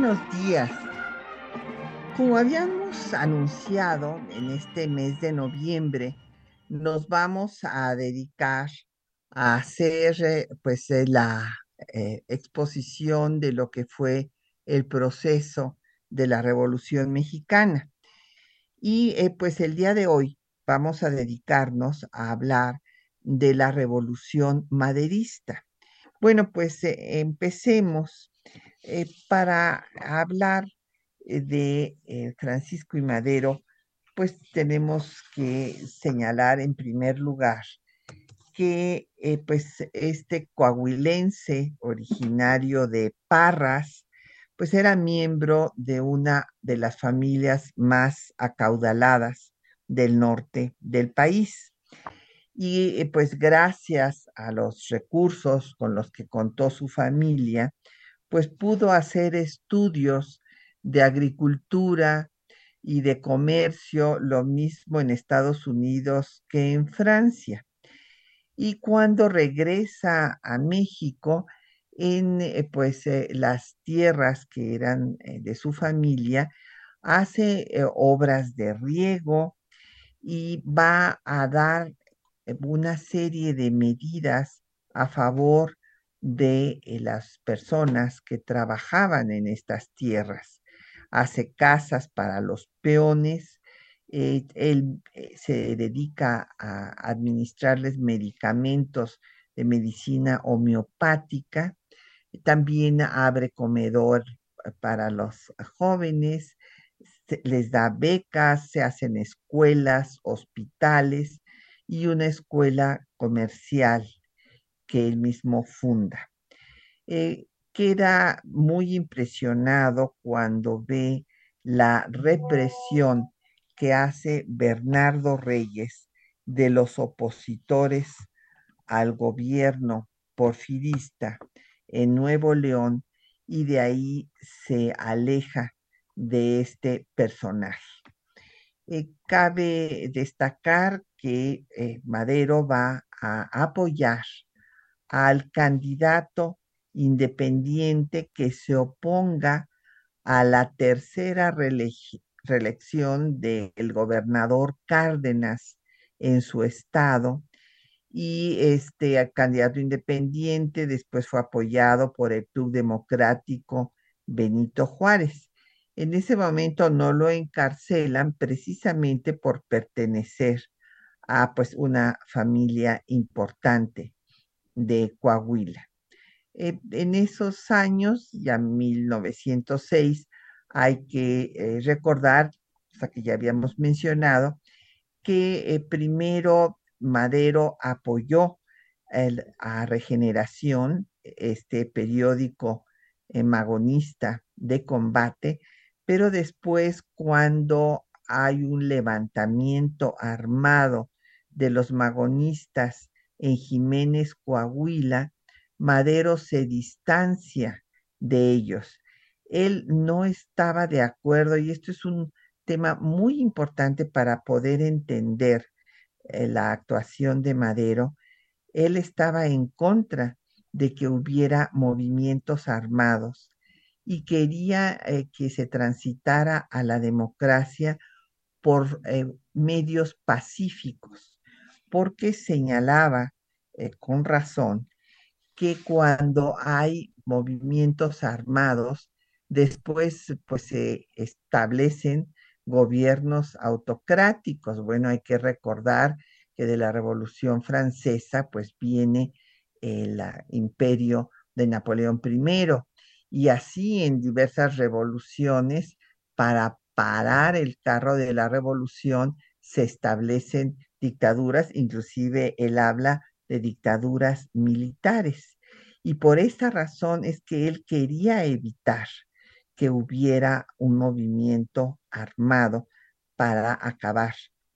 Buenos días. Como habíamos anunciado en este mes de noviembre, nos vamos a dedicar a hacer eh, pues eh, la eh, exposición de lo que fue el proceso de la Revolución Mexicana. Y pues el día de hoy vamos a dedicarnos a hablar de la Revolución Maderista. Bueno, pues empecemos eh, para hablar eh, de eh, Francisco y Madero, pues tenemos que señalar en primer lugar que pues este coahuilense originario de Parras, pues era miembro de una de las familias más acaudaladas del norte del país. Y pues gracias a los recursos con los que contó su familia, pues pudo hacer estudios de agricultura y de comercio, lo mismo en Estados Unidos que en Francia. Y cuando regresa a México, en eh, pues eh, las tierras que eran eh, de su familia, hace obras de riego y va a dar una serie de medidas a favor de eh, las personas que trabajaban en estas tierras. Hace casas para los peones, eh, él eh, se dedica a administrarles medicamentos de medicina homeopática, también abre comedor para los jóvenes, les da becas, se hacen escuelas, hospitales y una escuela comercial que él mismo funda. Eh, queda muy impresionado cuando ve la represión que hace Bernardo Reyes de los opositores al gobierno porfirista en Nuevo León y de ahí se aleja de este personaje. Eh, cabe destacar que eh, Madero va a apoyar al candidato independiente que se oponga a la tercera reelección del gobernador Cárdenas en su estado y este candidato independiente después fue apoyado por el Club Democrático Benito Juárez. En ese momento no lo encarcelan precisamente por pertenecer a pues una familia importante de Coahuila. Eh, en esos años, ya 1906, hay que eh, recordar, sea, que ya habíamos mencionado, que eh, primero Madero apoyó a Regeneración, este periódico magonista de combate, pero después cuando hay un levantamiento armado de los magonistas en Jiménez, Coahuila, Madero se distancia de ellos. Él no estaba de acuerdo y esto es un tema muy importante para poder entender eh, la actuación de Madero. Él estaba en contra de que hubiera movimientos armados y quería eh, que se transitara a la democracia por eh, medios pacíficos porque señalaba eh, con razón que cuando hay movimientos armados, después pues se establecen gobiernos autocráticos. Bueno, hay que recordar que de la Revolución Francesa pues viene el imperio de Napoleón I y así en diversas revoluciones para parar el carro de la revolución se establecen dictaduras, inclusive él habla de dictaduras militares. Y por esa razón es que él quería evitar que hubiera un movimiento armado para acabar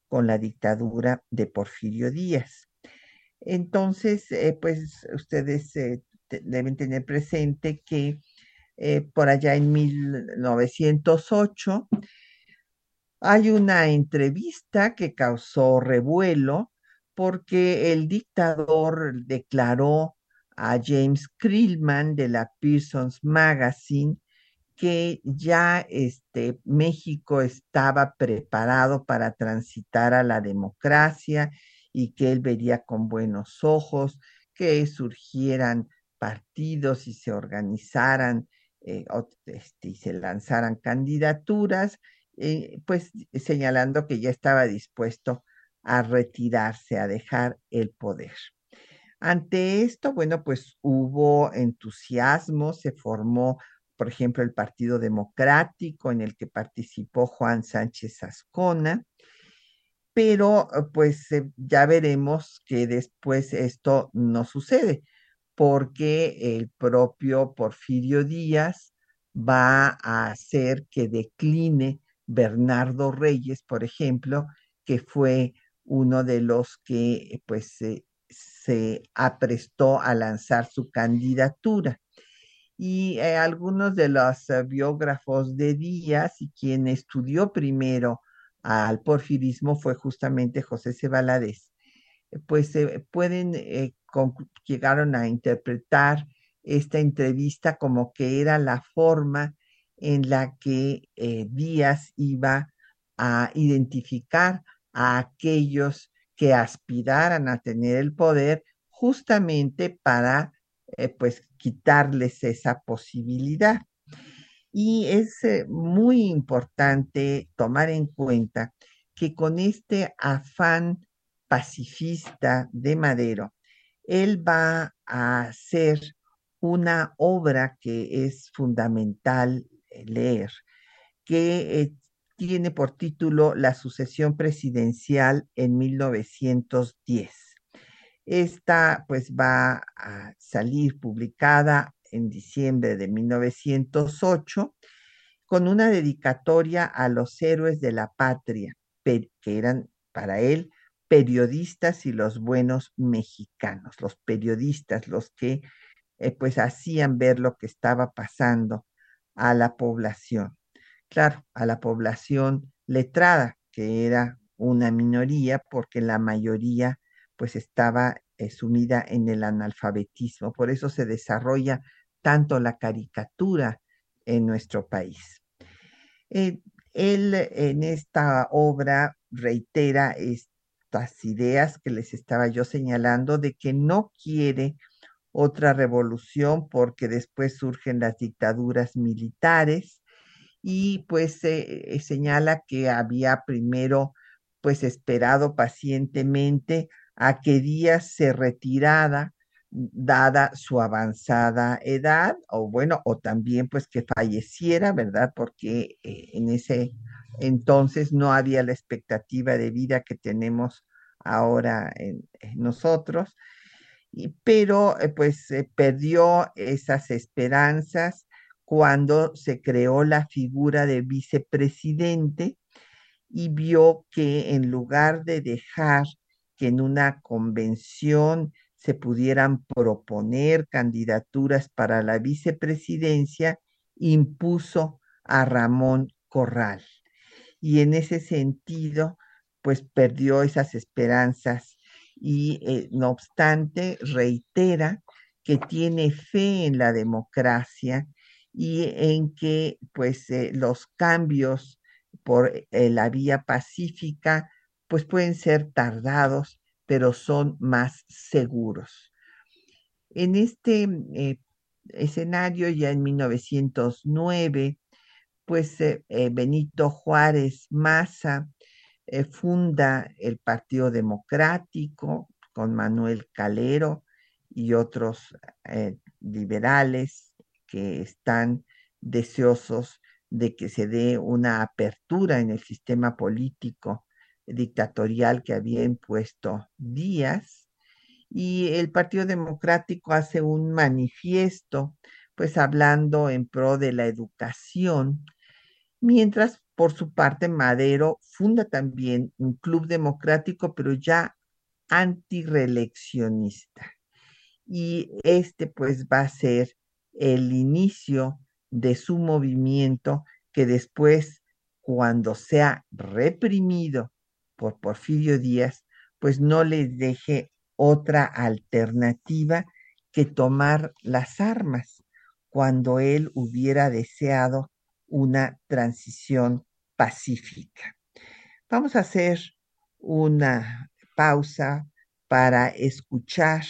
con la dictadura de Porfirio Díaz. Entonces, eh, pues ustedes eh, deben tener presente que eh, por allá en 1908 hay una entrevista que causó revuelo porque el dictador declaró a James Krillman de la Pearson's Magazine que ya este, México estaba preparado para transitar a la democracia y que él vería con buenos ojos que surgieran partidos y se organizaran eh, este, y se lanzaran candidaturas, eh, pues señalando que ya estaba dispuesto a retirarse, a dejar el poder. Ante esto, bueno, pues hubo entusiasmo, se formó, por ejemplo, el Partido Democrático en el que participó Juan Sánchez Ascona, pero pues eh, ya veremos que después esto no sucede, porque el propio Porfirio Díaz va a hacer que decline Bernardo Reyes, por ejemplo, que fue uno de los que pues se aprestó a lanzar su candidatura. Y eh, algunos de los eh, biógrafos de Díaz y quien estudió primero al porfirismo fue justamente José C. Pues pueden, eh, llegaron a interpretar esta entrevista como que era la forma en la que Díaz iba a identificar a aquellos que aspiraran a tener el poder justamente para eh, pues quitarles esa posibilidad. Y es eh, muy importante tomar en cuenta que con este afán pacifista de Madero, él va a hacer una obra que es fundamental eh, leer, que tiene por título La sucesión presidencial en 1910. Esta pues va a salir publicada en diciembre de 1908 con una dedicatoria a los héroes de la patria, que eran para él periodistas y los buenos mexicanos, los periodistas, los que eh, pues hacían ver lo que estaba pasando a la población claro, a la población letrada, que era una minoría, porque la mayoría pues estaba eh, sumida en el analfabetismo. Por eso se desarrolla tanto la caricatura en nuestro país. Eh, él en esta obra reitera estas ideas que les estaba yo señalando de que no quiere otra revolución porque después surgen las dictaduras militares, y pues se señala que había primero pues esperado pacientemente a que Díaz se retirara dada su avanzada edad o bueno o también pues que falleciera verdad porque eh, en ese entonces no había la expectativa de vida que tenemos ahora en, nosotros pero eh, pues perdió esas esperanzas cuando se creó la figura de vicepresidente y vio que en lugar de dejar que en una convención se pudieran proponer candidaturas para la vicepresidencia, impuso a Ramón Corral. Y en ese sentido, pues perdió esas esperanzas y eh, no obstante reitera que tiene fe en la democracia y en que pues eh, los cambios por eh, la vía pacífica pues pueden ser tardados, pero son más seguros. En este escenario, ya en 1909, pues Benito Juárez Maza funda el Partido Democrático con Manuel Calero y otros liberales que están deseosos de que se dé una apertura en el sistema político dictatorial que había impuesto Díaz. Y el Partido Democrático hace un manifiesto pues hablando en pro de la educación, mientras por su parte Madero funda también un club democrático, pero ya antireeleccionista. Y este pues va a ser el inicio de su movimiento que después, cuando sea reprimido por Porfirio Díaz, pues no les deje otra alternativa que tomar las armas cuando él hubiera deseado una transición pacífica. Vamos a hacer una pausa para escuchar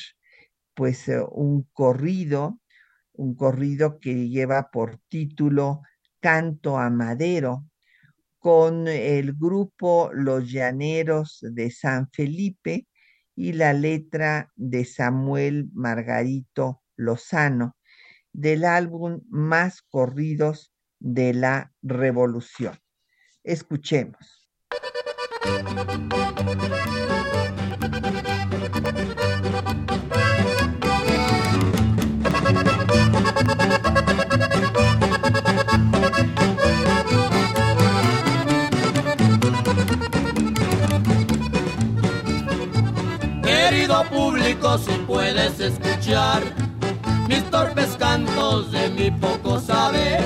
pues eh, un corrido, un corrido que lleva por título Canto a Madero, con el grupo Los Llaneros de San Felipe y la letra de Samuel Margarito Lozano del álbum Más Corridos de la Revolución. Escuchemos. Querido público, si puedes escuchar mis torpes cantos de mi poco saber,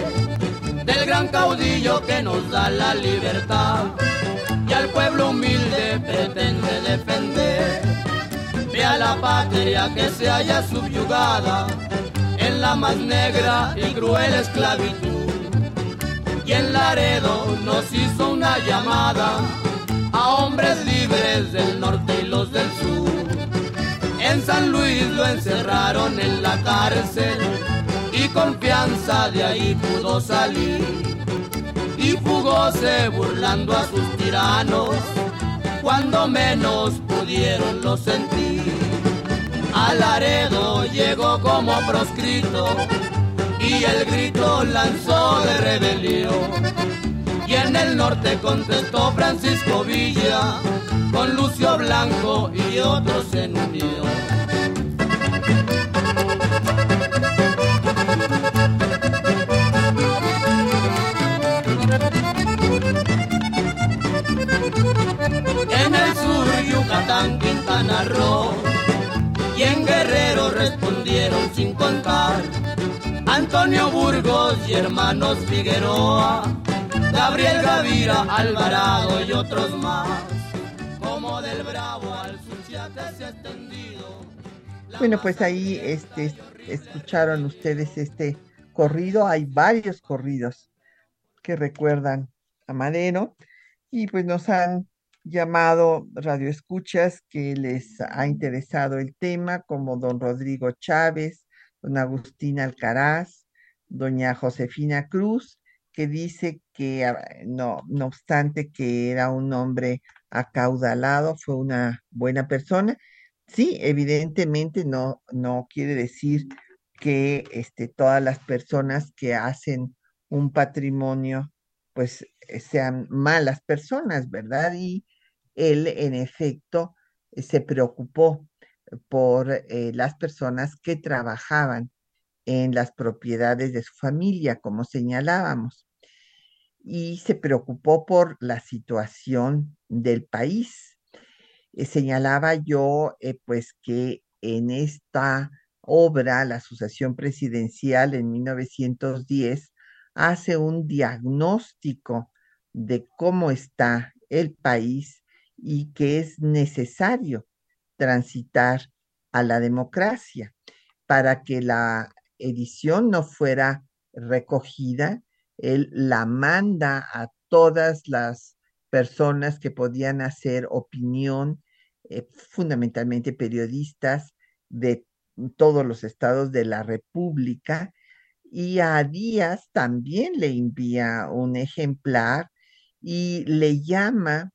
del gran caudillo que nos da la libertad y al pueblo humilde pretende defender. Ve a la patria que se haya subyugada en la más negra y cruel esclavitud. Y en Laredo nos hizo una llamada a hombres libres del norte y los del sur en San Luis lo encerraron en la cárcel y confianza de ahí pudo salir. Y fugóse burlando a sus tiranos cuando menos pudieron lo sentir. Al Laredo llegó como proscrito y el grito lanzó de rebelión. Y en el norte contestó Francisco Villa con Lucio Blanco y otros en unión. Respondieron sin contar Antonio Burgos y hermanos Figueroa, Gabriel Gavira, Alvarado y otros más. Bueno, pues ahí este, escucharon ustedes este corrido. Hay varios corridos que recuerdan a Madero y pues nos han llamado radioescuchas que les ha interesado el tema, como don Rodrigo Chávez, don Agustín Alcaraz, doña Josefina Cruz, que dice que ah, no, no obstante que era un hombre acaudalado, fue una buena persona. Sí, evidentemente no, no quiere decir que este, todas las personas que hacen un patrimonio pues eh, sean malas personas, ¿verdad? Y él en efecto eh, se preocupó por eh, las personas que trabajaban en las propiedades de su familia, como señalábamos y se preocupó por la situación del país. Eh, señalaba yo, pues, que en esta obra, la Asociación Presidencial en 1910, hace un diagnóstico de cómo está el país y que es necesario transitar a la democracia para que la edición no fuera recogida él la manda a todas las personas que podían hacer opinión, eh, fundamentalmente periodistas de todos los estados de la República, y a Díaz también le envía un ejemplar y le llama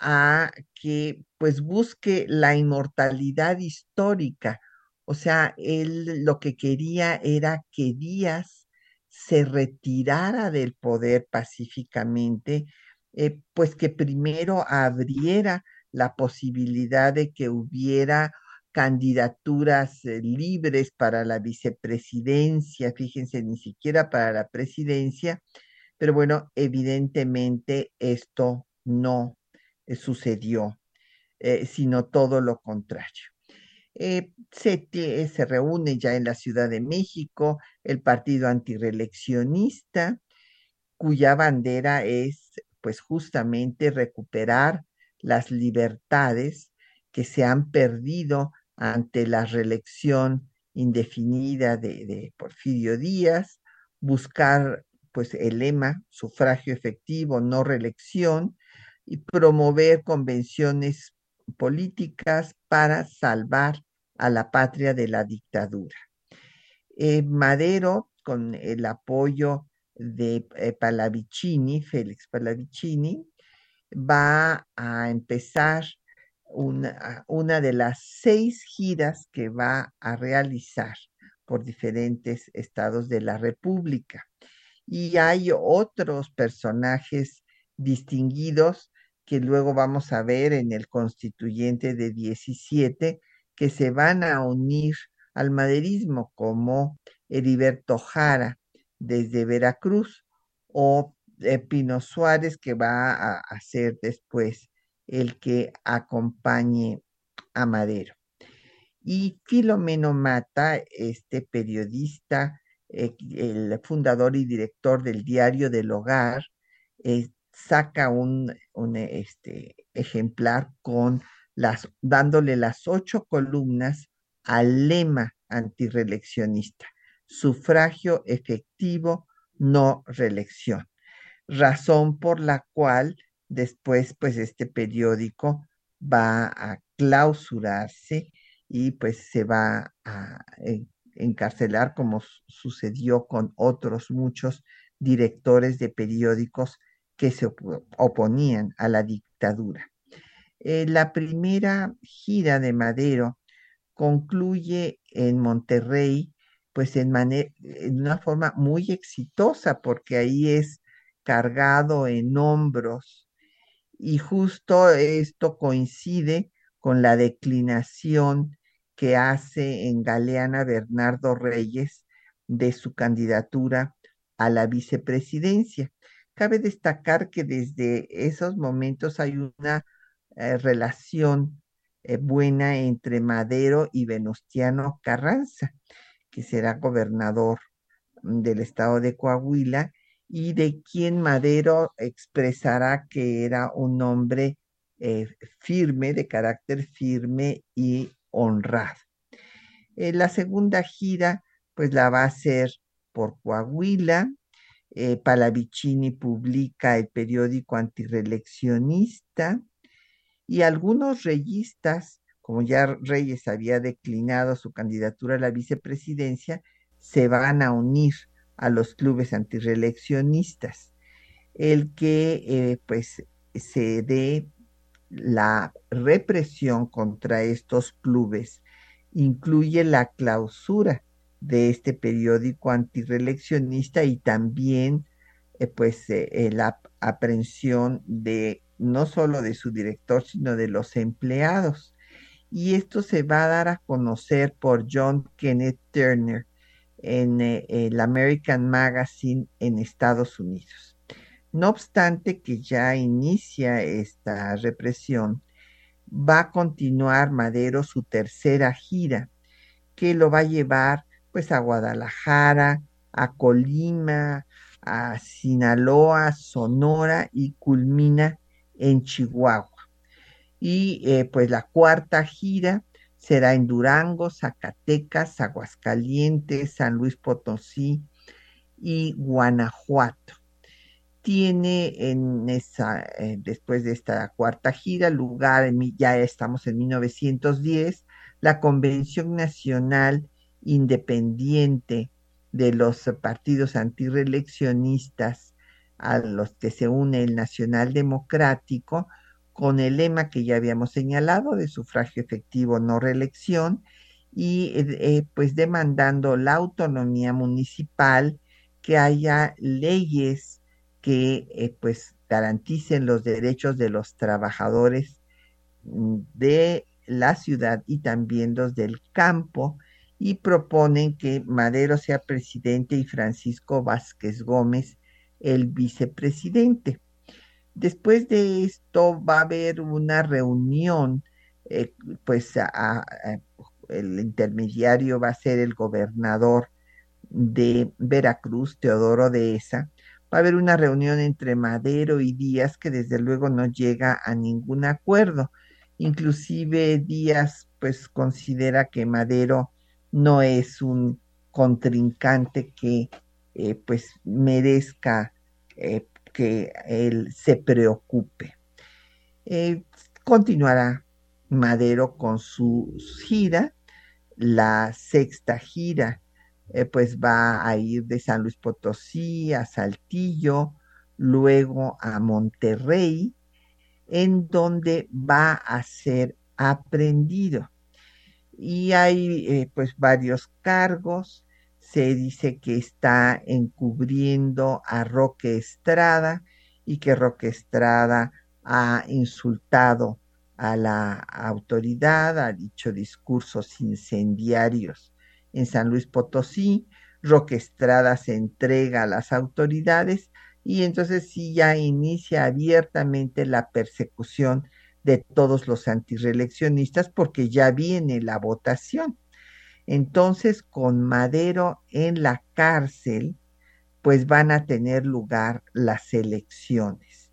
a que pues busque la inmortalidad histórica. O sea, él lo que quería era que Díaz se retirara del poder pacíficamente, eh, pues que primero abriera la posibilidad de que hubiera candidaturas eh, libres para la vicepresidencia, fíjense, ni siquiera para la presidencia, pero bueno, evidentemente esto no sucedió, eh, sino todo lo contrario. se, se, reúne ya en la Ciudad de México el partido antireleccionista, cuya bandera es pues justamente recuperar las libertades que se han perdido ante la reelección indefinida de, Porfirio Díaz, buscar pues el lema sufragio efectivo, no reelección, y promover convenciones políticas para salvar a la patria de la dictadura. Eh, Madero, con el apoyo de eh, Palavicini, Félix Palavicini, va a empezar una, una de las seis giras que va a realizar por diferentes estados de la República. Y hay otros personajes distinguidos que luego vamos a ver en el constituyente de 17 que se van a unir al maderismo como Heriberto Jara desde Veracruz o eh, Pino Suárez que va a, a ser después el que acompañe a Madero. Y Filomeno Mata, este periodista, eh, el fundador y director del diario del hogar, eh, saca un, este, ejemplar con las, dándole las ocho columnas al lema antireleccionista, sufragio efectivo, no reelección, razón por la cual Después, pues este periódico va a clausurarse y pues se va a encarcelar como sucedió con otros muchos directores de periódicos que se oponían a la dictadura. Eh, la primera gira de Madero concluye en Monterrey, pues en, en, una forma muy exitosa, porque ahí es cargado en hombros y justo esto coincide con la declinación que hace en Galeana Bernardo Reyes de su candidatura a la vicepresidencia. Cabe destacar que desde esos momentos hay una eh, relación eh, buena entre Madero y Venustiano Carranza, que será gobernador del estado de Coahuila y de quien Madero expresará que era un hombre eh, firme, de carácter firme y honrado. La segunda gira, pues la va a hacer por Coahuila. Eh, Palavicini publica el periódico antireleccionista y algunos reyistas, como ya Reyes había declinado su candidatura a la vicepresidencia, se van a unir a los clubes antireleccionistas, el que eh, pues se dé la represión contra estos clubes incluye la clausura de este periódico antireleccionista y también eh, pues eh, la aprehensión de no solo de su director sino de los empleados y esto se va a dar a conocer por John Kenneth Turner en eh, el American Magazine en Estados Unidos. No obstante que ya inicia esta represión, va a continuar Madero su tercera gira, que lo va a llevar pues a Guadalajara, a Colima, a Sinaloa, Sonora y culmina en Chihuahua. Y eh, pues la cuarta gira será en Durango, Zacatecas, Aguascalientes, San Luis Potosí y Guanajuato. Tiene en esa, eh, después de esta cuarta gira, lugar, en, ya estamos en 1910, la Convención Nacional Independiente de los partidos antireleccionistas a los que se une el Nacional Democrático, con el lema que ya habíamos señalado de sufragio efectivo, no reelección, y eh, eh, pues demandando la autonomía municipal, que haya leyes que eh, pues garanticen los derechos de los trabajadores mm, de la ciudad y también los del campo y proponen que Madero sea presidente y Francisco Vázquez Gómez el vicepresidente. Después de esto va a haber una reunión, eh, pues el intermediario va a ser el gobernador de Veracruz, Teodoro de Esa. Va a haber una reunión entre Madero y Díaz que desde luego no llega a ningún acuerdo. Inclusive Díaz pues considera que Madero no es un contrincante que eh, pues merezca eh, que él se preocupe. Eh, continuará Madero con su gira, la sexta gira, pues va a ir de San Luis Potosí a Saltillo, luego a Monterrey, en donde va a ser aprendido y hay eh, pues varios cargos. Se dice que está encubriendo a Roque Estrada y que Roque Estrada ha insultado a la autoridad, ha dicho discursos incendiarios en San Luis Potosí. Roque Estrada se entrega a las autoridades y entonces sí ya inicia abiertamente la persecución de todos los antireeleccionistas porque ya viene la votación. Entonces, con Madero en la cárcel, pues van a tener lugar las elecciones.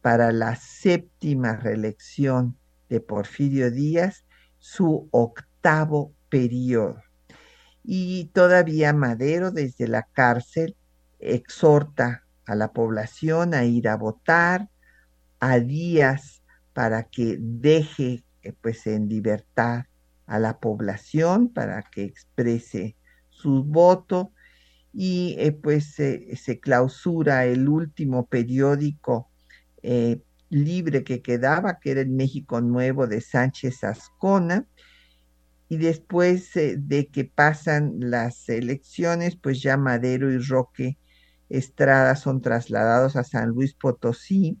Para la séptima reelección de Porfirio Díaz, su octavo periodo. Y todavía Madero desde la cárcel exhorta a la población a ir a votar, a Díaz para que deje eh, pues en libertad a la población, para que exprese su voto y eh, pues se clausura el último periódico eh, libre que quedaba, que era el México Nuevo de Sánchez Ascona. Y después de que pasan las elecciones, pues ya Madero y Roque Estrada son trasladados a San Luis Potosí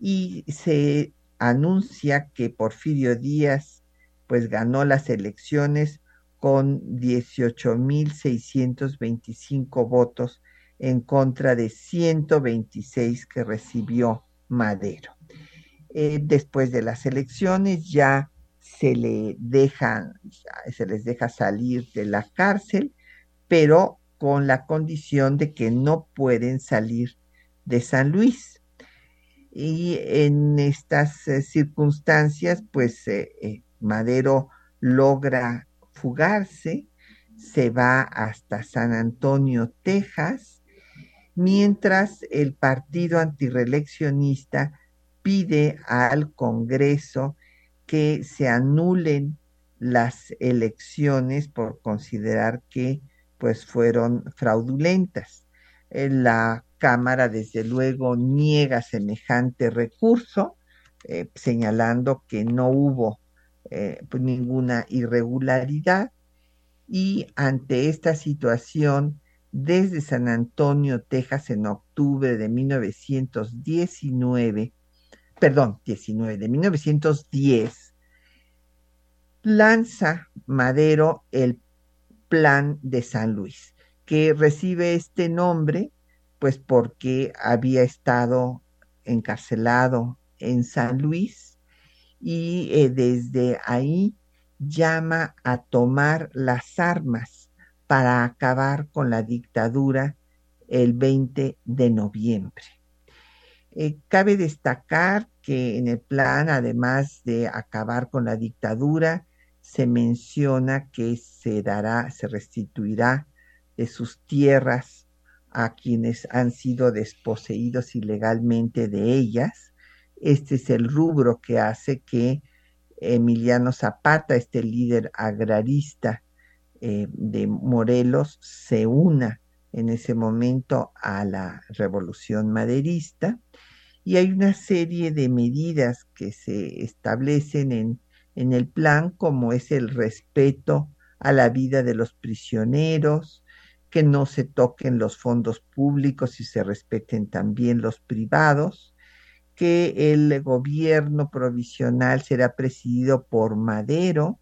y se anuncia que Porfirio Díaz pues ganó las elecciones con 18.625 votos en contra de 126 que recibió Madero. Eh, después de las elecciones ya se le se les deja salir de la cárcel, pero con la condición de que no pueden salir de San Luis y en estas eh, circunstancias, pues eh, eh, Madero logra fugarse, se va hasta San Antonio, Texas, mientras el partido antireleccionista pide al Congreso que se anulen las elecciones por considerar que pues fueron fraudulentas. La Cámara, desde luego, niega semejante recurso, eh, señalando que no hubo eh, pues, ninguna irregularidad. Y ante esta situación, desde San Antonio, Texas, en octubre de 1919, perdón, 19, de 1910, lanza Madero el Plan de San Luis, que recibe este nombre pues porque había estado encarcelado en San Luis y eh, desde ahí llama a tomar las armas para acabar con la dictadura el 20 de noviembre. Eh, cabe destacar que en el plan, además de acabar con la dictadura, se menciona que se dará, se restituirá de sus tierras a quienes han sido desposeídos ilegalmente de ellas. Este es el rubro que hace que Emiliano Zapata, este líder agrarista eh, de Morelos, se una en ese momento a la revolución maderista y hay una serie de medidas que se establecen en, en el plan como es el respeto a la vida de los prisioneros, que no se toquen los fondos públicos y se respeten también los privados, que el gobierno provisional será presidido por Madero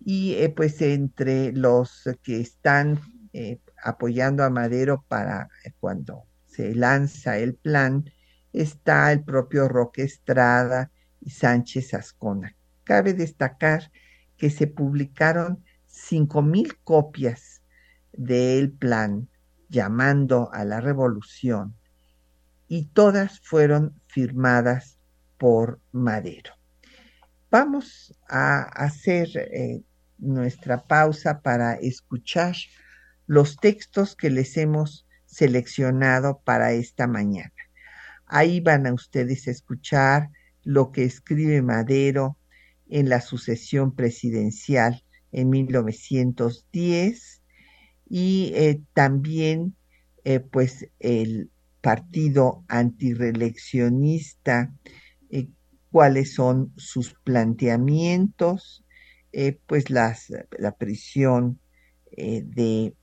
y eh, pues entre los que están eh, apoyando a Madero para cuando se lanza el plan está el propio Roque Estrada y Sánchez Ascona. Cabe destacar que se publicaron cinco mil copias del plan llamando a la revolución y todas fueron firmadas por Madero. Vamos a hacer eh, nuestra pausa para escuchar los textos que les hemos seleccionado para esta mañana. Ahí van a ustedes a escuchar lo que escribe Madero en la sucesión presidencial en 1910 y eh, también eh, pues el partido antireeleccionista, eh, cuáles son sus planteamientos, pues las, la prisión de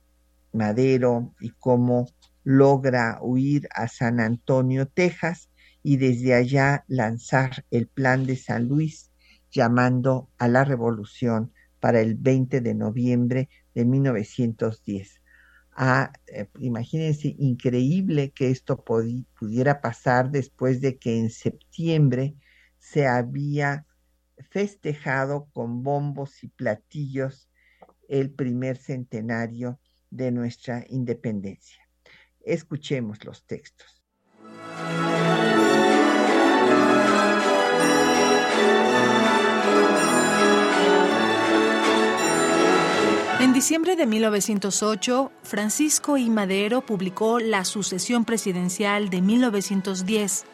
Madero y cómo logra huir a San Antonio, Texas, y desde allá lanzar el plan de San Luis llamando a la revolución para el 20 de noviembre de 1910. Ah, eh, imagínense, increíble que esto pudiera pasar después de que en septiembre se había festejado con bombos y platillos el primer centenario de nuestra independencia. Escuchemos los textos. Diciembre de 1908, Francisco I. Madero publicó La sucesión presidencial de 1910,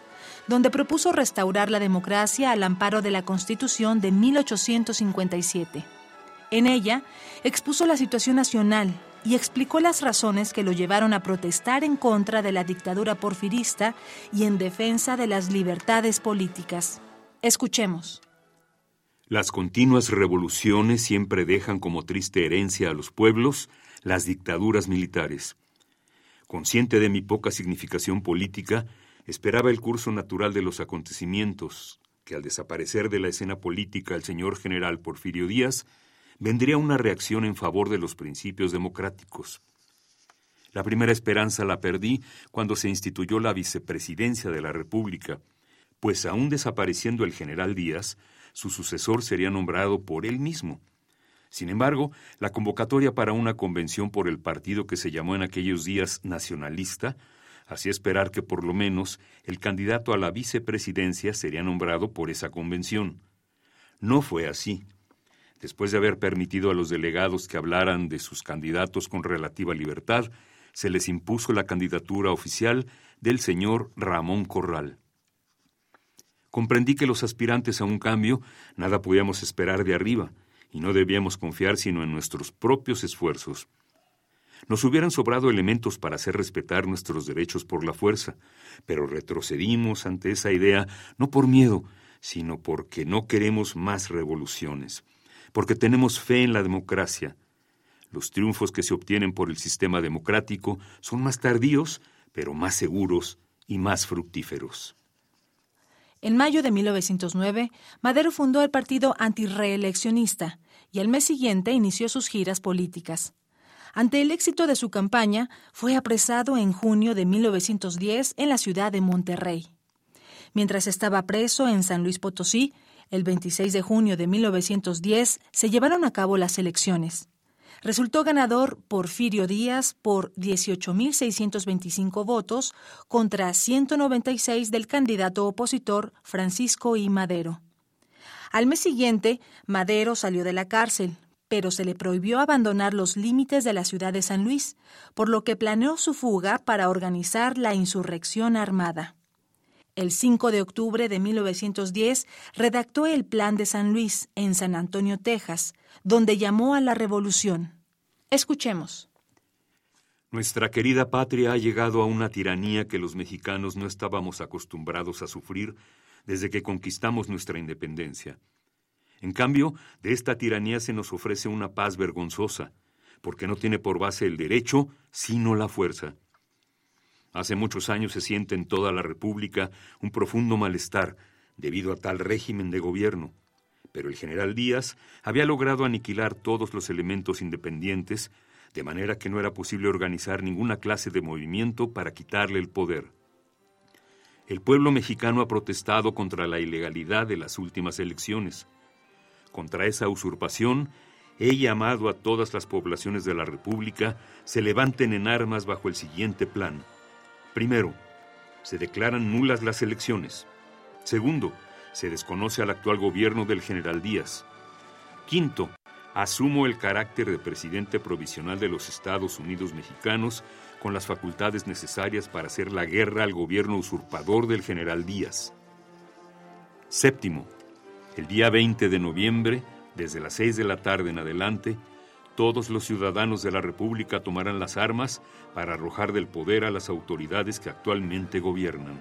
donde propuso restaurar la democracia al amparo de la Constitución de 1857. En ella expuso la situación nacional y explicó las razones que lo llevaron a protestar en contra de la dictadura porfirista y en defensa de las libertades políticas. Escuchemos. Las continuas revoluciones siempre dejan como triste herencia a los pueblos las dictaduras militares. Consciente de mi poca significación política, esperaba el curso natural de los acontecimientos, que al desaparecer de la escena política el señor general Porfirio Díaz, vendría una reacción en favor de los principios democráticos. La primera esperanza la perdí cuando se instituyó la vicepresidencia de la República, pues aún desapareciendo el general Díaz, su sucesor sería nombrado por él mismo. Sin embargo, la convocatoria para una convención por el partido que se llamó en aquellos días nacionalista hacía esperar que por lo menos el candidato a la vicepresidencia sería nombrado por esa convención. No fue así. Después de haber permitido a los delegados que hablaran de sus candidatos con relativa libertad, se les impuso la candidatura oficial del señor Ramón Corral comprendí que los aspirantes a un cambio nada podíamos esperar de arriba, y no debíamos confiar sino en nuestros propios esfuerzos. Nos hubieran sobrado elementos para hacer respetar nuestros derechos por la fuerza, pero retrocedimos ante esa idea no por miedo, sino porque no queremos más revoluciones, porque tenemos fe en la democracia. Los triunfos que se obtienen por el sistema democrático son más tardíos, pero más seguros y más fructíferos. En mayo de 1909, Madero fundó el partido antireeleccionista y al mes siguiente inició sus giras políticas. Ante el éxito de su campaña, fue apresado en junio de 1910 en la ciudad de Monterrey. Mientras estaba preso en San Luis Potosí, el 26 de junio de 1910 se llevaron a cabo las elecciones. Resultó ganador Porfirio Díaz por 18.625 votos contra 196 del candidato opositor Francisco I. Madero. Al mes siguiente, Madero salió de la cárcel, pero se le prohibió abandonar los límites de la ciudad de San Luis, por lo que planeó su fuga para organizar la insurrección armada. El 5 de octubre de 1910 redactó el Plan de San Luis en San Antonio, Texas, donde llamó a la revolución. Escuchemos. Nuestra querida patria ha llegado a una tiranía que los mexicanos no estábamos acostumbrados a sufrir desde que conquistamos nuestra independencia. En cambio, de esta tiranía se nos ofrece una paz vergonzosa, porque no tiene por base el derecho, sino la fuerza. Hace muchos años se siente en toda la República un profundo malestar debido a tal régimen de gobierno, pero el general Díaz había logrado aniquilar todos los elementos independientes, de manera que no era posible organizar ninguna clase de movimiento para quitarle el poder. El pueblo mexicano ha protestado contra la ilegalidad de las últimas elecciones. Contra esa usurpación, he llamado a todas las poblaciones de la República se levanten en armas bajo el siguiente plan. Primero, se declaran nulas las elecciones. Segundo, se desconoce al actual gobierno del general Díaz. Quinto, asumo el carácter de presidente provisional de los Estados Unidos mexicanos con las facultades necesarias para hacer la guerra al gobierno usurpador del general Díaz. Séptimo, el día 20 de noviembre, desde las 6 de la tarde en adelante, todos los ciudadanos de la República tomarán las armas para arrojar del poder a las autoridades que actualmente gobiernan.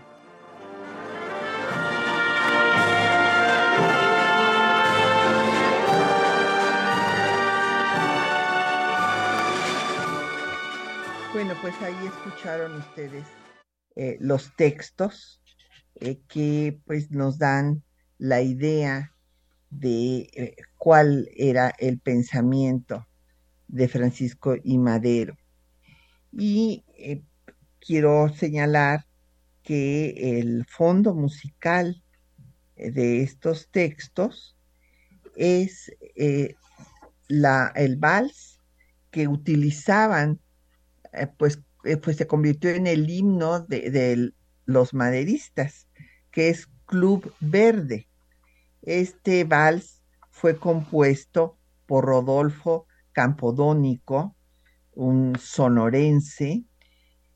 Bueno, pues ahí escucharon ustedes eh, los textos eh, que pues nos dan la idea de eh, cuál era el pensamiento de Francisco y Madero. Y eh, quiero señalar que el fondo musical de estos textos es eh, la, el vals que utilizaban, eh, pues, pues se convirtió en el himno de los maderistas, que es Club Verde. Este vals fue compuesto por Rodolfo campodónico, un sonorense,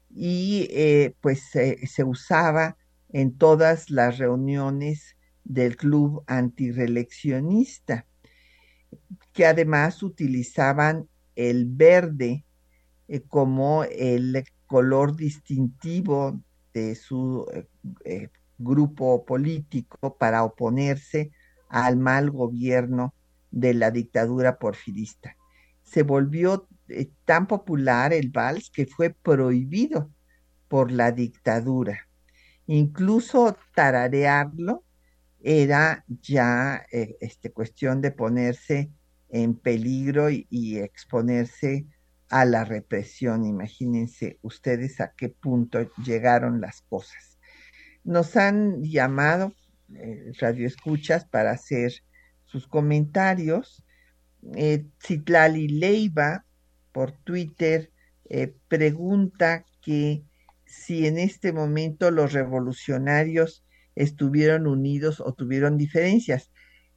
y eh, pues se usaba en todas las reuniones del club antireleccionista, que además utilizaban el verde eh, como el color distintivo de su eh, grupo político para oponerse al mal gobierno de la dictadura porfirista se volvió eh, tan popular el vals que fue prohibido por la dictadura. Incluso tararearlo era ya eh, este, cuestión de ponerse en peligro y, exponerse a la represión. Imagínense ustedes a qué punto llegaron las cosas. Nos han llamado eh, radioescuchas para hacer sus comentarios eh, Citlali Leiva por Twitter eh, pregunta que si en este momento los revolucionarios estuvieron unidos o tuvieron diferencias.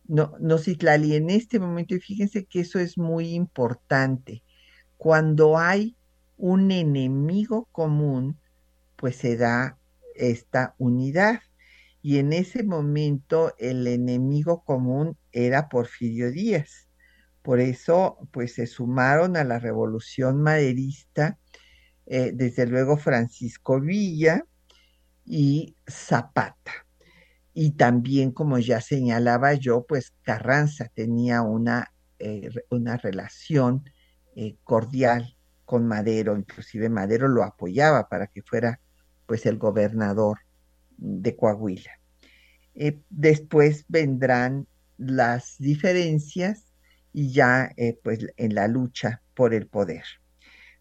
No, no Citlali, en este momento, y fíjense que eso es muy importante, cuando hay un enemigo común, pues se da esta unidad. Y en ese momento el enemigo común era Porfirio Díaz. Por eso, pues se sumaron a la revolución maderista, eh, desde luego Francisco Villa y Zapata. Y también, como ya señalaba yo, pues Carranza tenía una, eh, una relación eh, cordial con Madero, inclusive Madero lo apoyaba para que fuera pues el gobernador de Coahuila. después vendrán las diferencias y ya eh, pues en la lucha por el poder.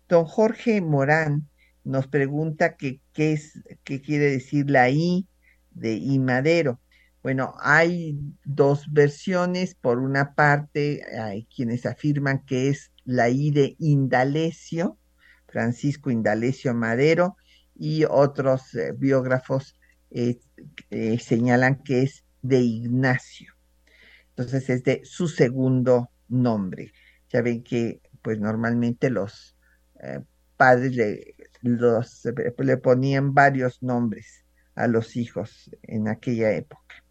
Don Jorge Morán nos pregunta qué, es, qué quiere decir la I de I Madero. Bueno, hay dos versiones. Por una parte, hay quienes afirman que es la I de Indalecio, Francisco Indalecio Madero, y otros eh, biógrafos eh, señalan que es de Ignacio. Entonces es de su segundo nombre. Ya ven que pues normalmente los eh, padres le, los, le ponían varios nombres a los hijos en aquella época.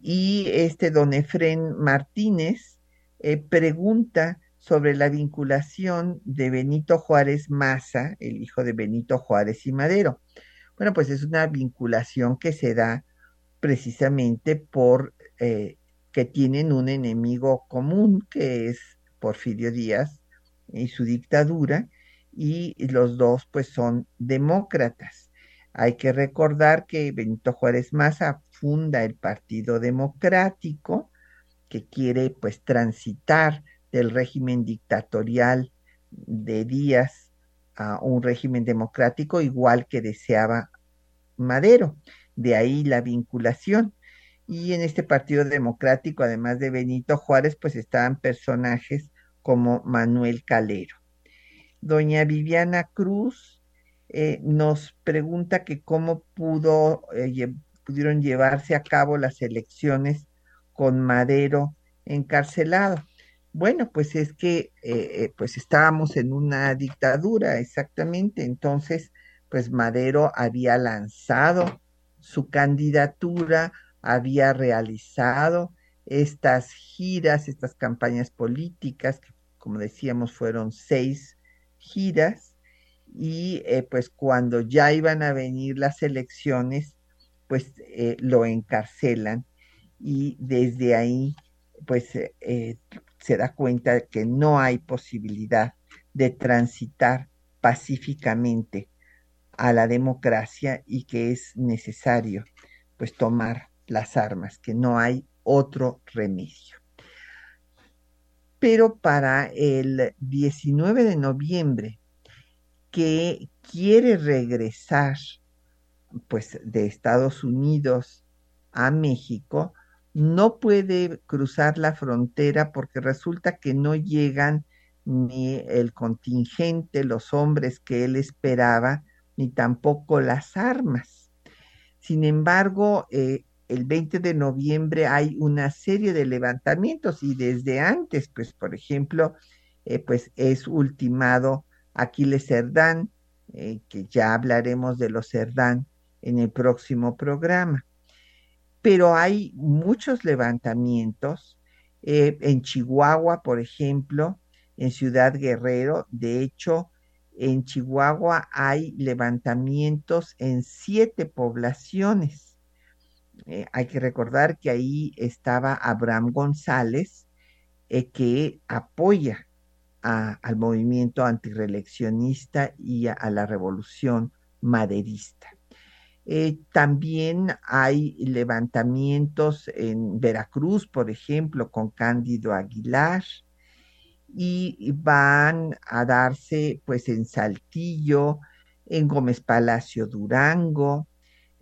Y este don Efren Martínez eh, pregunta sobre la vinculación de Benito Juárez Maza, el hijo de Benito Juárez y Madero. Bueno, pues es una vinculación que se da precisamente por eh, que tienen un enemigo común, que es Porfirio Díaz y su dictadura, y los dos pues son demócratas. Hay que recordar que Benito Juárez Maza funda el Partido Democrático, que quiere pues transitar del régimen dictatorial de Díaz a un régimen democrático igual que deseaba Madero. De ahí la vinculación. Y en este Partido Democrático, además de Benito Juárez, pues estaban personajes como Manuel Calero. Doña Viviana Cruz eh, nos pregunta que cómo pudo, eh, pudieron llevarse a cabo las elecciones con Madero encarcelado. Bueno, pues es que eh, pues estábamos en una dictadura, exactamente. Entonces, pues Madero había lanzado su candidatura, había realizado estas giras, estas campañas políticas, que como decíamos fueron seis giras, y eh, pues cuando ya iban a venir las elecciones, pues eh, lo encarcelan y desde ahí pues eh, se da cuenta que no hay posibilidad de transitar pacíficamente a la democracia y que es necesario pues tomar las armas, que no hay otro remedio. Pero para el 19 de noviembre que quiere regresar pues de Estados Unidos a México, no puede cruzar la frontera porque resulta que no llegan ni el contingente, los hombres que él esperaba, ni tampoco las armas. Sin embargo, eh, el 20 de noviembre hay una serie de levantamientos y desde antes, pues por ejemplo, eh, pues es ultimado Aquiles Cerdán, eh, que ya hablaremos de los Cerdán en el próximo programa. Pero hay muchos levantamientos eh, en Chihuahua, por ejemplo, en Ciudad Guerrero. De hecho, en Chihuahua hay levantamientos en siete poblaciones. Eh, hay que recordar que ahí estaba Abraham González, que apoya al movimiento antireeleccionista y a, la revolución maderista. Eh, también hay levantamientos en Veracruz, por ejemplo, con Cándido Aguilar, y van a darse pues en Saltillo, en Gómez Palacio Durango,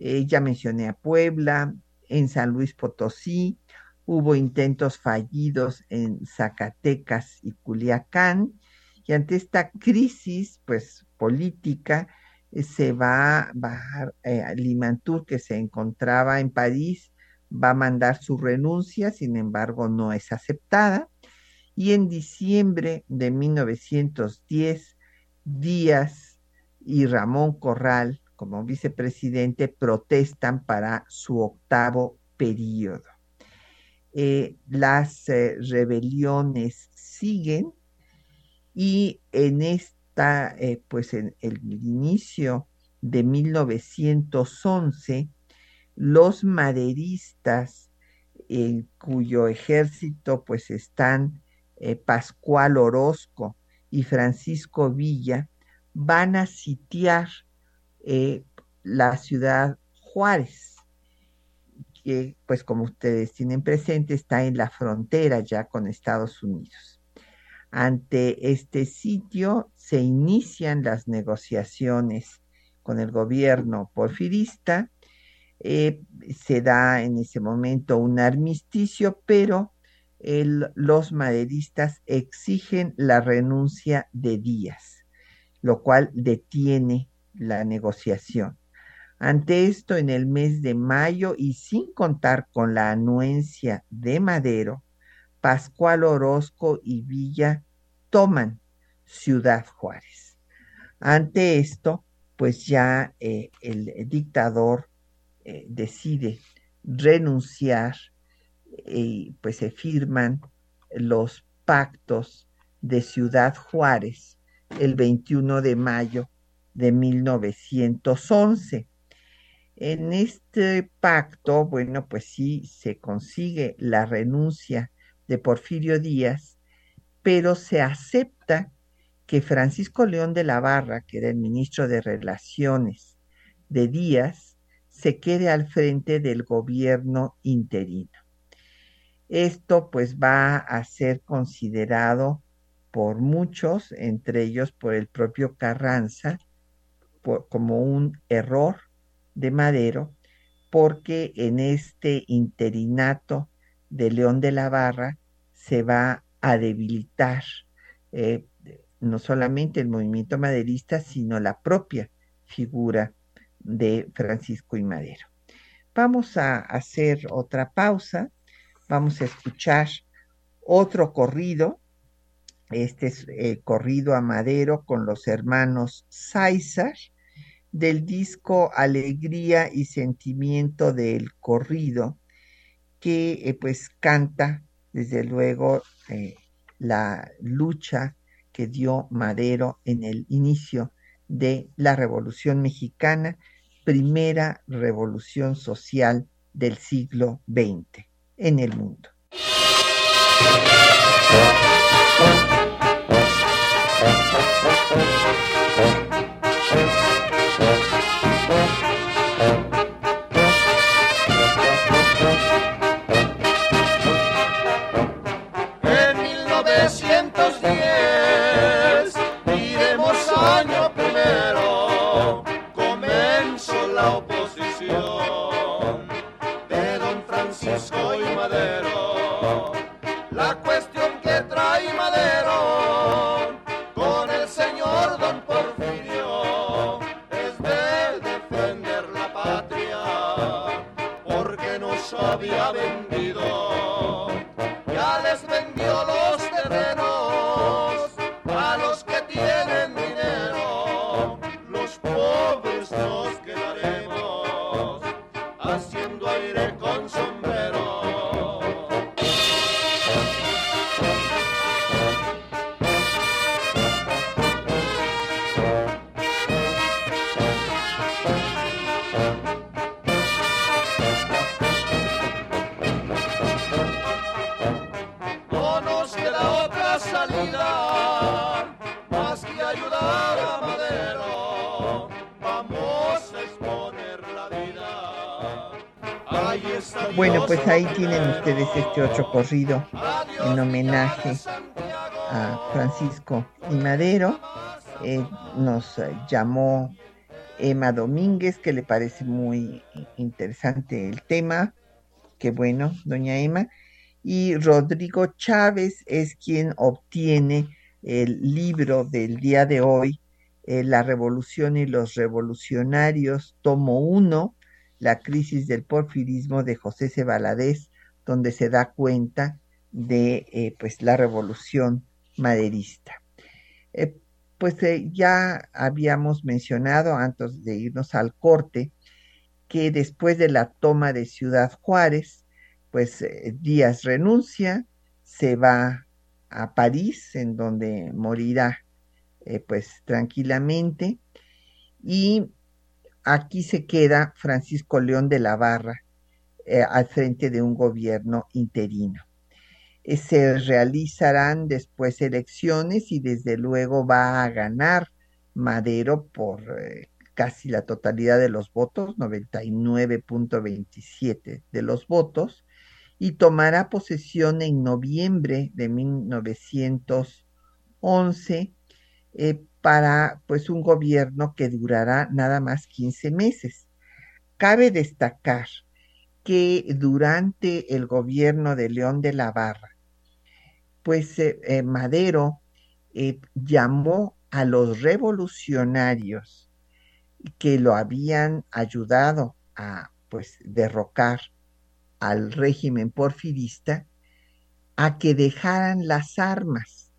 eh, ya mencioné a Puebla, en San Luis Potosí, Hubo intentos fallidos en Zacatecas y Culiacán y ante esta crisis pues política eh, se va, a eh, Limantur que se encontraba en París va a mandar su renuncia, sin embargo no es aceptada y en diciembre de 1910 Díaz y Ramón Corral como vicepresidente protestan para su octavo periodo. Eh, las eh, rebeliones siguen y en esta, eh, pues en el inicio de 1911, los maderistas, en cuyo ejército pues están Pascual Orozco y Francisco Villa, van a sitiar la ciudad Juárez que, pues como ustedes tienen presente, está en la frontera ya con Estados Unidos. Ante este sitio se inician las negociaciones con el gobierno porfirista. Eh, se da en ese momento un armisticio, pero los maderistas exigen la renuncia de Díaz, lo cual detiene la negociación. Ante esto, en el mes de mayo y sin contar con la anuencia de Madero, Pascual Orozco y Villa toman Ciudad Juárez. Ante esto, pues ya eh, el dictador eh, decide renunciar y pues se firman los pactos de Ciudad Juárez el 21 de mayo de 1911 en este pacto, bueno, pues sí se consigue la renuncia de Porfirio Díaz, pero se acepta que Francisco León de la Barra, que era el ministro de Relaciones de Díaz, se quede al frente del gobierno interino. Esto pues va a ser considerado por muchos, entre ellos por el propio Carranza, como un error de Madero, porque en este interinato de León de la Barra se va a debilitar eh, no solamente el movimiento maderista, sino la propia figura de Francisco y Madero. Vamos a hacer otra pausa, vamos a escuchar otro corrido, este es eh, corrido a Madero con los hermanos Sáizar, del disco Alegría y Sentimiento del Corrido, que eh, pues canta desde luego eh, la lucha que dio Madero en el inicio de la Revolución Mexicana, primera revolución social del siglo XX en el mundo. Ustedes este otro corrido en homenaje a Francisco y Madero. Eh, nos llamó Emma Domínguez, que le parece muy interesante el tema. Qué bueno, doña Emma. Y Rodrigo Chávez es quien obtiene el libro del día de hoy, eh, La Revolución y los Revolucionarios, tomo uno, la crisis del porfirismo de José C. donde se da cuenta de eh, pues, la revolución maderista. Eh, pues eh, ya habíamos mencionado antes de irnos al corte que después de la toma de Ciudad Juárez, pues Díaz renuncia, se va a París, en donde morirá pues tranquilamente, y Aquí se queda Francisco León de la Barra eh, al frente de un gobierno interino. Eh, se realizarán después elecciones y desde luego va a ganar Madero por eh, casi la totalidad de los votos, 99.27 de los votos, y tomará posesión en noviembre de 1911 para pues un gobierno que durará nada más 15 meses. Cabe destacar que durante el gobierno de León de la Barra, pues eh, eh, Madero eh, llamó a los revolucionarios que lo habían ayudado a pues derrocar al régimen porfirista a que dejaran las armas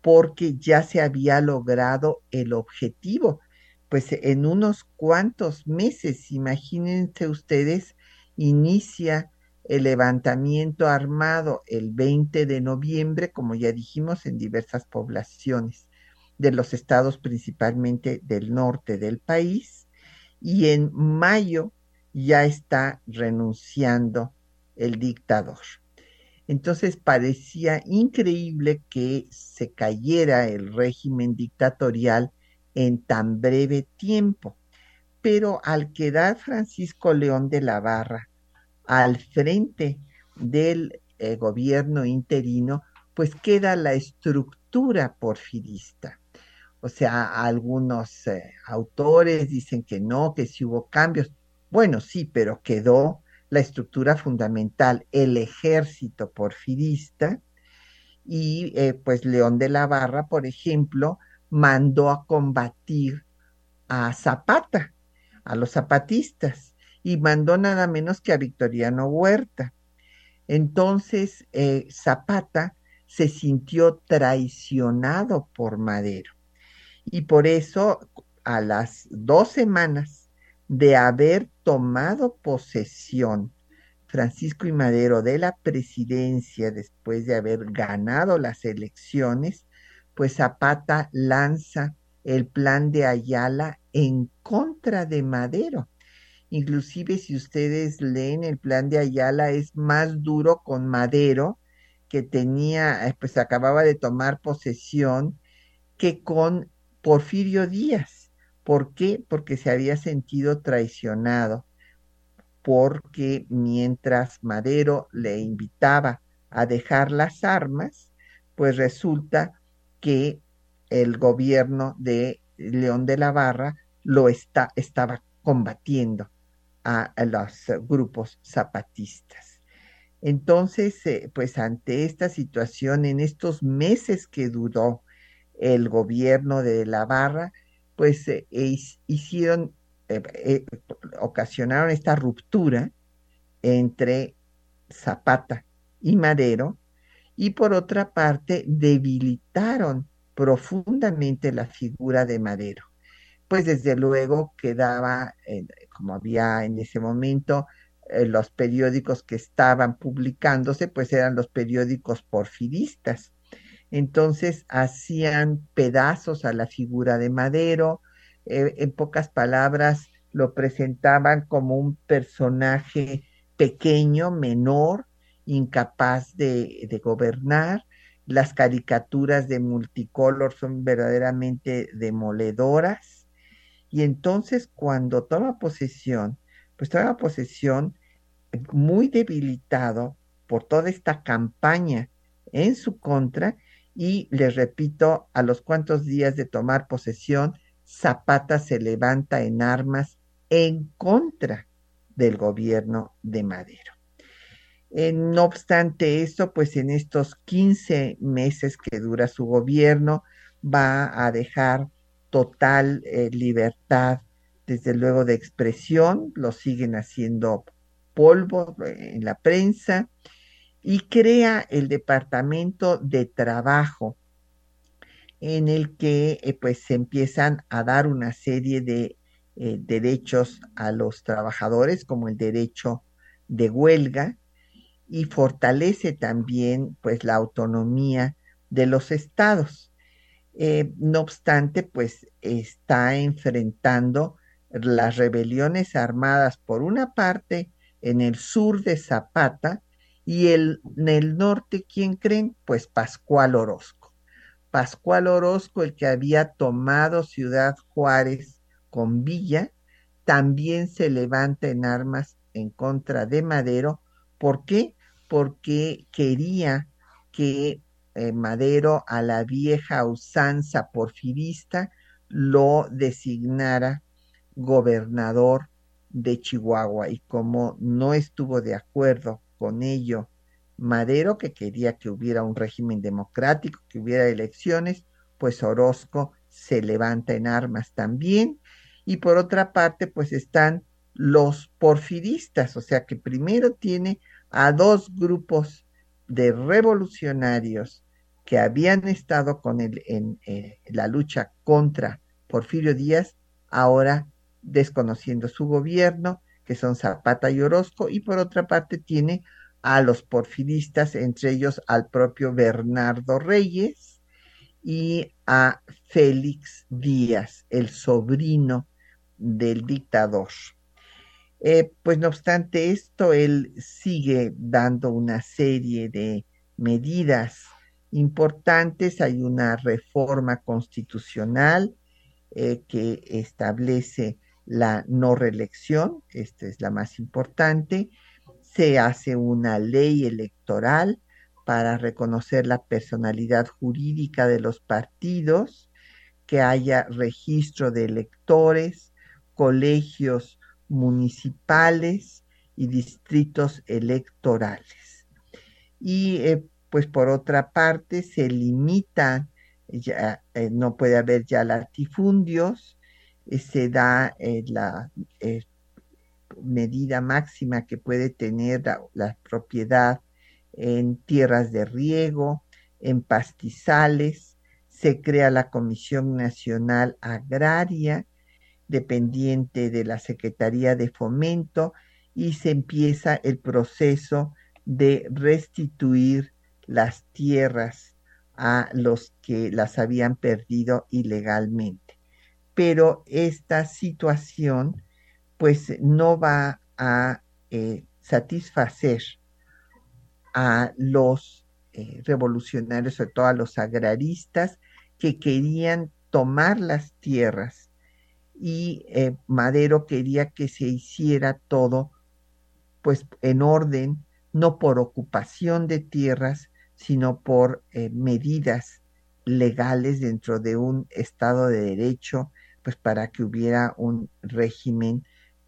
porque ya se había logrado el objetivo. Pues en unos cuantos meses, imagínense ustedes, inicia el levantamiento armado el 20 de noviembre, como ya dijimos, en diversas poblaciones de los estados principalmente del norte del país, y en mayo ya está renunciando el dictador. Entonces parecía increíble que se cayera el régimen dictatorial en tan breve tiempo. Pero al quedar Francisco León de la Barra al frente del eh, gobierno interino, pues queda la estructura porfirista. O sea, algunos eh, autores dicen que no, que sí hubo cambios. Bueno, sí, pero quedó la estructura fundamental, el ejército porfirista, y eh, pues León de la Barra, por ejemplo, mandó a combatir a Zapata, a los zapatistas, y mandó nada menos que a Victoriano Huerta. Entonces eh, Zapata se sintió traicionado por Madero y por eso a las dos semanas de haber tomado posesión Francisco y Madero de la presidencia después de haber ganado las elecciones, pues Zapata lanza el plan de Ayala en contra de Madero. Inclusive si ustedes leen el plan de Ayala es más duro con Madero, que tenía, eh, pues acababa de tomar posesión, que con Porfirio Díaz. ¿Por qué? Porque se había sentido traicionado, porque mientras Madero le invitaba a dejar las armas, pues resulta que el gobierno de León de la Barra lo está, estaba combatiendo a, los grupos zapatistas. Entonces, eh, pues ante esta situación, en estos meses que duró el gobierno de la Barra, pues eh, hicieron, eh, ocasionaron esta ruptura entre Zapata y Madero, y por otra parte debilitaron profundamente la figura de Madero. Pues desde luego quedaba, como había en ese momento, eh, los periódicos que estaban publicándose, pues eran los periódicos porfiristas. Entonces hacían pedazos a la figura de Madero, eh, en pocas palabras lo presentaban como un personaje pequeño, menor, incapaz de, de gobernar, las caricaturas de multicolor son verdaderamente demoledoras. Y entonces cuando toma posesión, pues toma posesión muy debilitado por toda esta campaña en su contra y les repito, a los cuantos días de tomar posesión, Zapata se levanta en armas en contra del gobierno de Madero. Eh, no obstante eso, pues en estos 15 meses que dura su gobierno, va a dejar total eh, libertad, desde luego, de expresión, lo siguen haciendo polvo eh, en la prensa, y crea el Departamento de Trabajo, en el que pues se empiezan a dar una serie de derechos a los trabajadores, como el derecho de huelga, y fortalece también pues la autonomía de los estados. Eh, no obstante, pues está enfrentando las rebeliones armadas por una parte en el sur de Zapata y el, en el norte, ¿quién creen? Pues Pascual Orozco. Pascual Orozco, el que había tomado Ciudad Juárez con Villa, también se levanta en armas en contra de Madero. ¿Por qué? porque quería que eh, Madero a la vieja usanza porfirista lo designara gobernador de Chihuahua y como no estuvo de acuerdo con ello Madero, que quería que hubiera un régimen democrático, que hubiera elecciones, pues Orozco se levanta en armas también. Y por otra parte, pues están los porfiristas, o sea que primero tiene a dos grupos de revolucionarios que habían estado con él en la lucha contra Porfirio Díaz, ahora desconociendo su gobierno, que son Zapata y Orozco, y por otra parte tiene a los porfiristas, entre ellos al propio Bernardo Reyes y a Félix Díaz, el sobrino del dictador. Eh, pues no obstante esto, él sigue dando una serie de medidas importantes. Hay una reforma constitucional eh, que establece la no reelección, esta es la más importante. Se hace una ley electoral para reconocer la personalidad jurídica de los partidos, que haya registro de electores, colegios municipales y distritos electorales. Y eh, pues por otra parte se limitan, ya eh, no puede haber ya latifundios, eh, se da la medida máxima que puede tener la, propiedad en tierras de riego, en pastizales, se crea la Comisión Nacional Agraria, dependiente de la Secretaría de Fomento, y se empieza el proceso de restituir las tierras a los que las habían perdido ilegalmente. Pero esta situación pues no va a eh, satisfacer a los eh, revolucionarios, sobre todo a los agraristas, que querían tomar las tierras y eh, Madero quería que se hiciera todo pues en orden, no por ocupación de tierras, sino por medidas legales dentro de un Estado de Derecho, pues para que hubiera un régimen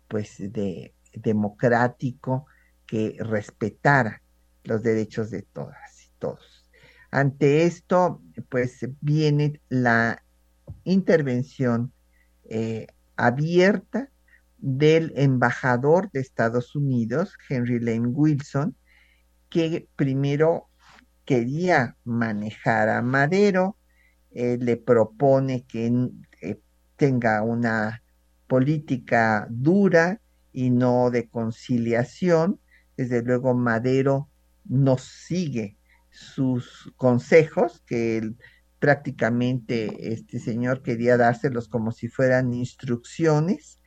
pues de democrático que respetara los derechos de todas y todos. Ante esto, pues viene la intervención eh, abierta del embajador de Estados Unidos, Henry Lane Wilson, que primero quería manejar a Madero, eh, le propone que eh, tenga una política dura y no de conciliación. Desde luego Madero no sigue sus consejos, que prácticamente este señor quería dárselos como si fueran instrucciones.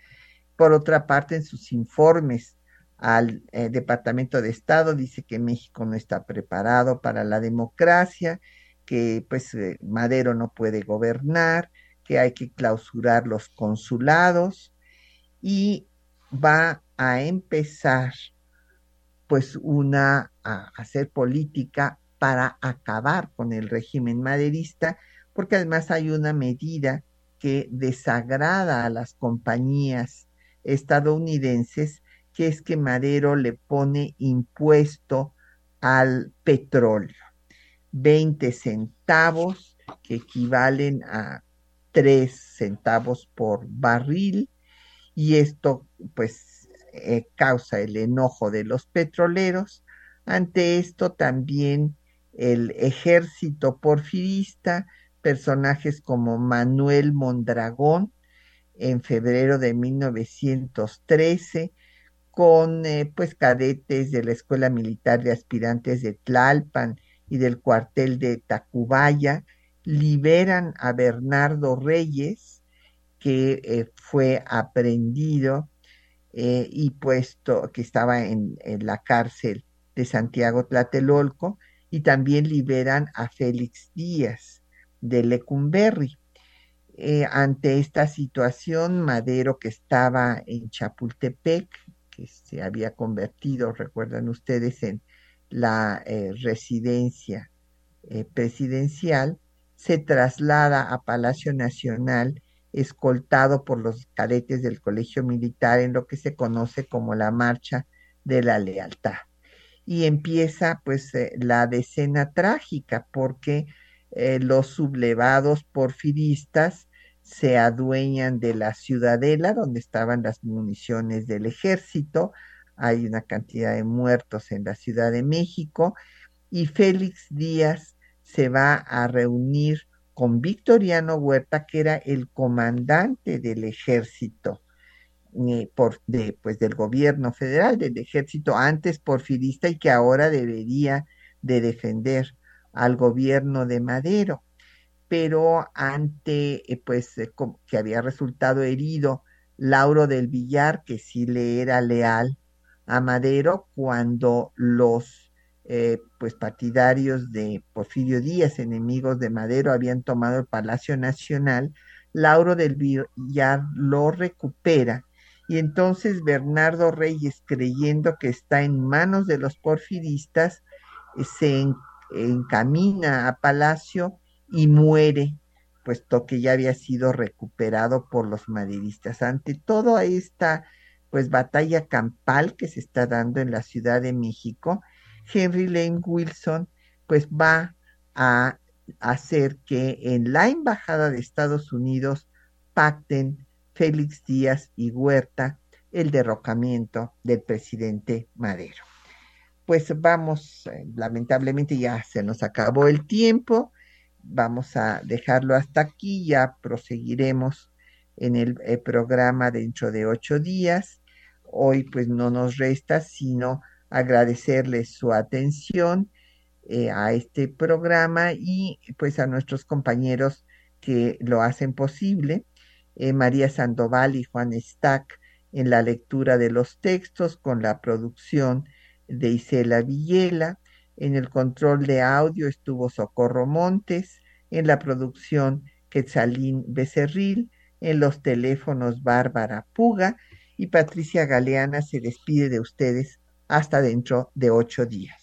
Por otra parte, en sus informes al eh, Departamento de Estado dice que México no está preparado para la democracia, que pues eh, Madero no puede gobernar, que hay que clausurar los consulados y va a empezar pues una a hacer política para acabar con el régimen maderista, porque además hay una medida que desagrada a las compañías estadounidenses, que es que Madero le pone impuesto al petróleo, 20 centavos, que equivalen a 3 centavos por barril y esto pues eh, causa el enojo de los petroleros. Ante esto también el ejército porfirista, personajes como Manuel Mondragón en febrero de 1913, con eh, pues cadetes de la Escuela Militar de Aspirantes de Tlalpan y del cuartel de Tacubaya, liberan a Bernardo Reyes, que eh, fue aprendido eh, y puesto, que estaba en, la cárcel de Santiago Tlatelolco, y también liberan a Félix Díaz de Lecumberri. Ante esta situación, Madero, que estaba en Chapultepec, que se había convertido, recuerdan ustedes, en la residencia presidencial, se traslada a Palacio Nacional escoltado por los cadetes del Colegio Militar en lo que se conoce como la Marcha de la Lealtad. Y empieza pues eh, la decena trágica porque eh, los sublevados porfiristas se adueñan de la ciudadela donde estaban las municiones del ejército, hay una cantidad de muertos en la Ciudad de México y Félix Díaz se va a reunir con Victoriano Huerta, que era el comandante del ejército eh, pues, del gobierno federal, del ejército antes porfirista y que ahora debería de defender al gobierno de Madero. Pero ante, eh, pues, eh, que había resultado herido Lauro del Villar, que sí le era leal a Madero cuando los eh, pues partidarios de Porfirio Díaz, enemigos de Madero, habían tomado el Palacio Nacional, Lauro del Villar lo recupera. Y entonces Bernardo Reyes, creyendo que está en manos de los porfiristas, se encamina a Palacio y muere, puesto que ya había sido recuperado por los maderistas. Ante toda esta pues batalla campal que se está dando en la Ciudad de México, Henry Lane Wilson pues va a hacer que en la Embajada de Estados Unidos pacten Félix Díaz y Huerta el derrocamiento del presidente Madero. Pues vamos, eh, lamentablemente ya se nos acabó el tiempo, vamos a dejarlo hasta aquí, ya proseguiremos en el, el programa dentro de ocho días. Hoy pues no nos resta sino agradecerles su atención eh, a este programa y pues a nuestros compañeros que lo hacen posible, eh, María Sandoval y Juan Stack en la lectura de los textos con la producción de Isela Villela, en el control de audio estuvo Socorro Montes, en la producción Quetzalín Becerril, en los teléfonos Bárbara Puga y Patricia Galeana se despide de ustedes hasta dentro de ocho días.